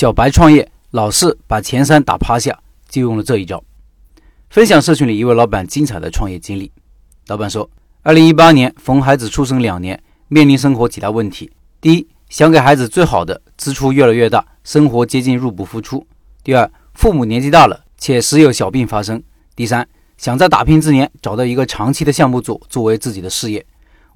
小白创业老是把前三打趴下，就用了这一招。分享社群里一位老板精彩的创业经历。老板说，二零一八年逢孩子出生两年，面临生活几大问题：第一，想给孩子最好的，支出越来越大，生活接近入不敷出；第二，父母年纪大了，且时有小病发生；第三，想在打拼之年找到一个长期的项目做，作为自己的事业。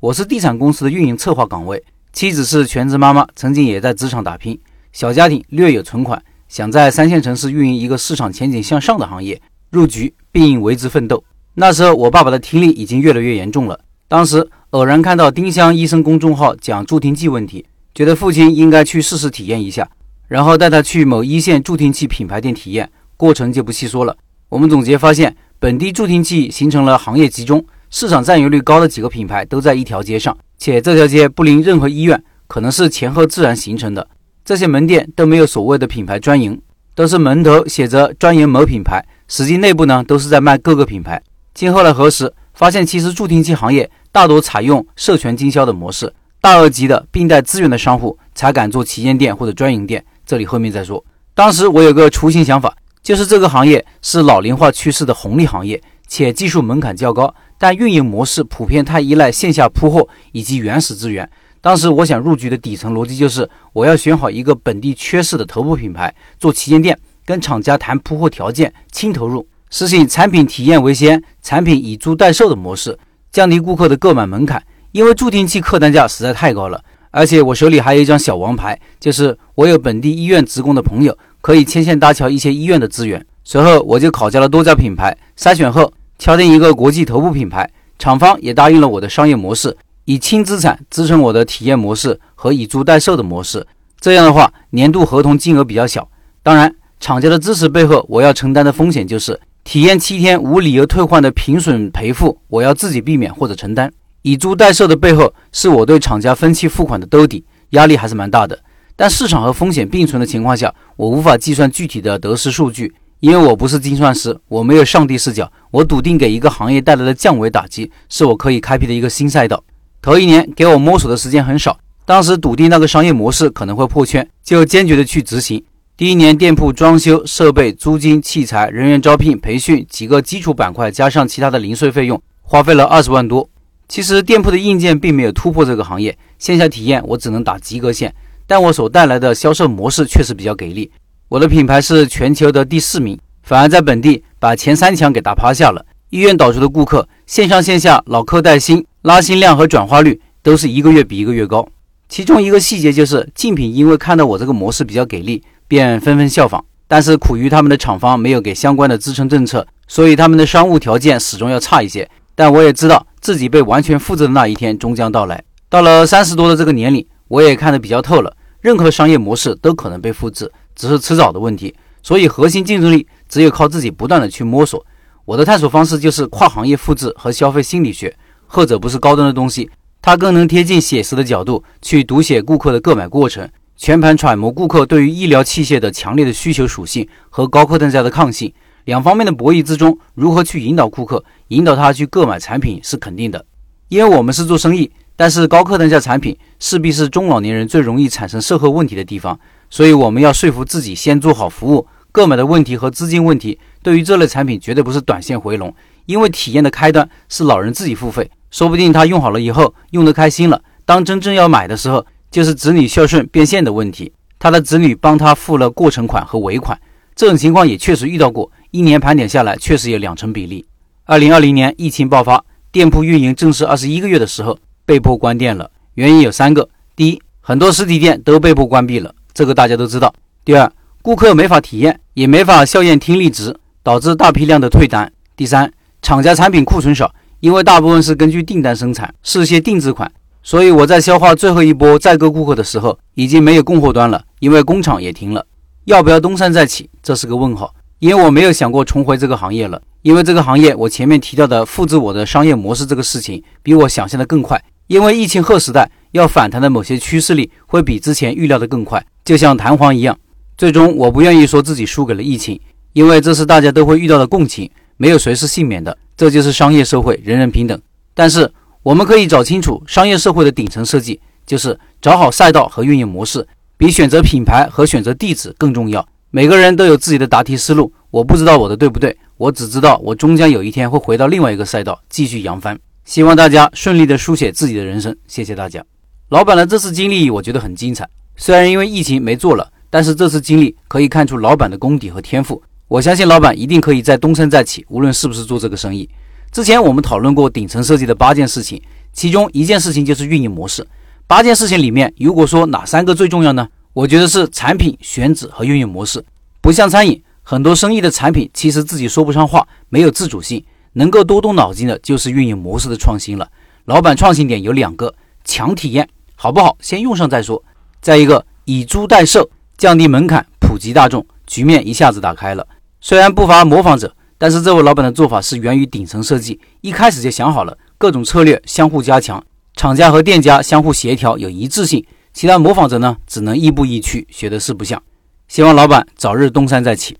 我是地产公司的运营策划岗位，妻子是全职妈妈，曾经也在职场打拼。小家庭略有存款，想在三线城市运营一个市场前景向上的行业，入局并为之奋斗。那时候我爸爸的听力已经越来越严重了。当时偶然看到丁香医生公众号讲助听器问题，觉得父亲应该去试试体验一下，然后带他去某一线助听器品牌店体验，过程就不细说了。我们总结发现，本地助听器形成了行业集中，市场占有率高的几个品牌都在一条街上，且这条街不临任何医院，可能是前后自然形成的。这些门店都没有所谓的品牌专营，都是门头写着专营某品牌，实际内部呢都是在卖各个品牌。经后来核实，发现其实助听器行业大多采用授权经销的模式，大额级的并带资源的商户才敢做旗舰店或者专营店。这里后面再说。当时我有个雏形想法，就是这个行业是老龄化趋势的红利行业，且技术门槛较高，但运营模式普遍太依赖线下铺货以及原始资源。当时我想入局的底层逻辑就是，我要选好一个本地缺失的头部品牌，做旗舰店，跟厂家谈铺货条件，轻投入，实行产品体验为先，产品以租代售的模式，降低顾客的购买门槛。因为助听器客单价实在太高了，而且我手里还有一张小王牌，就是我有本地医院职工的朋友，可以牵线搭桥一些医院的资源。随后我就考察了多家品牌，筛选后敲定一个国际头部品牌，厂方也答应了我的商业模式。以轻资产支撑我的体验模式和以租代售的模式，这样的话年度合同金额比较小。当然，厂家的支持背后，我要承担的风险就是体验七天无理由退换的平损赔付，我要自己避免或者承担。以租代售的背后，是我对厂家分期付款的兜底，压力还是蛮大的。但市场和风险并存的情况下，我无法计算具体的得失数据，因为我不是精算师，我没有上帝视角。我笃定给一个行业带来的降维打击，是我可以开辟的一个新赛道。头一年给我摸索的时间很少，当时笃定那个商业模式可能会破圈，就坚决的去执行。第一年店铺装修、设备、租金、器材、人员招聘、培训几个基础板块，加上其他的零碎费用，花费了二十万多。其实店铺的硬件并没有突破这个行业，线下体验我只能打及格线，但我所带来的销售模式确实比较给力。我的品牌是全球的第四名，反而在本地把前三强给打趴下了。医院导出的顾客，线上线下老客带新。拉新量和转化率都是一个月比一个月高，其中一个细节就是竞品因为看到我这个模式比较给力，便纷纷效仿。但是苦于他们的厂方没有给相关的支撑政策，所以他们的商务条件始终要差一些。但我也知道自己被完全复制的那一天终将到来。到了三十多的这个年龄，我也看得比较透了，任何商业模式都可能被复制，只是迟早的问题。所以核心竞争力只有靠自己不断的去摸索。我的探索方式就是跨行业复制和消费心理学。后者不是高端的东西，它更能贴近写实的角度去读写顾客的购买过程，全盘揣摩顾客对于医疗器械的强烈的需求属性和高客单价的抗性两方面的博弈之中，如何去引导顾客，引导他去购买产品是肯定的。因为我们是做生意，但是高客单价产品势必是中老年人最容易产生售后问题的地方，所以我们要说服自己先做好服务，购买的问题和资金问题对于这类产品绝对不是短线回笼，因为体验的开端是老人自己付费。说不定他用好了以后用得开心了，当真正要买的时候，就是子女孝顺变现的问题。他的子女帮他付了过程款和尾款，这种情况也确实遇到过。一年盘点下来，确实有两成比例。二零二零年疫情爆发，店铺运营正式二十一个月的时候，被迫关店了。原因有三个：第一，很多实体店都被迫关闭了，这个大家都知道；第二，顾客没法体验，也没法校验听力值，导致大批量的退单；第三，厂家产品库存少。因为大部分是根据订单生产，是些定制款，所以我在消化最后一波在购顾客的时候，已经没有供货端了，因为工厂也停了。要不要东山再起，这是个问号。因为我没有想过重回这个行业了，因为这个行业我前面提到的复制我的商业模式这个事情，比我想象的更快。因为疫情后时代要反弹的某些趋势力会比之前预料的更快，就像弹簧一样。最终我不愿意说自己输给了疫情，因为这是大家都会遇到的共情，没有谁是幸免的。这就是商业社会，人人平等。但是我们可以找清楚商业社会的顶层设计，就是找好赛道和运营模式，比选择品牌和选择地址更重要。每个人都有自己的答题思路，我不知道我的对不对，我只知道我终将有一天会回到另外一个赛道继续扬帆。希望大家顺利的书写自己的人生，谢谢大家。老板的这次经历我觉得很精彩，虽然因为疫情没做了，但是这次经历可以看出老板的功底和天赋。我相信老板一定可以在东山再起，无论是不是做这个生意。之前我们讨论过顶层设计的八件事情，其中一件事情就是运营模式。八件事情里面，如果说哪三个最重要呢？我觉得是产品选址和运营模式。不像餐饮，很多生意的产品其实自己说不上话，没有自主性。能够多动脑筋的就是运营模式的创新了。老板创新点有两个：强体验，好不好？先用上再说。再一个，以租代售，降低门槛，普及大众，局面一下子打开了。虽然不乏模仿者。但是这位老板的做法是源于顶层设计，一开始就想好了各种策略，相互加强，厂家和店家相互协调，有一致性。其他模仿者呢，只能亦步亦趋，学的四不像。希望老板早日东山再起。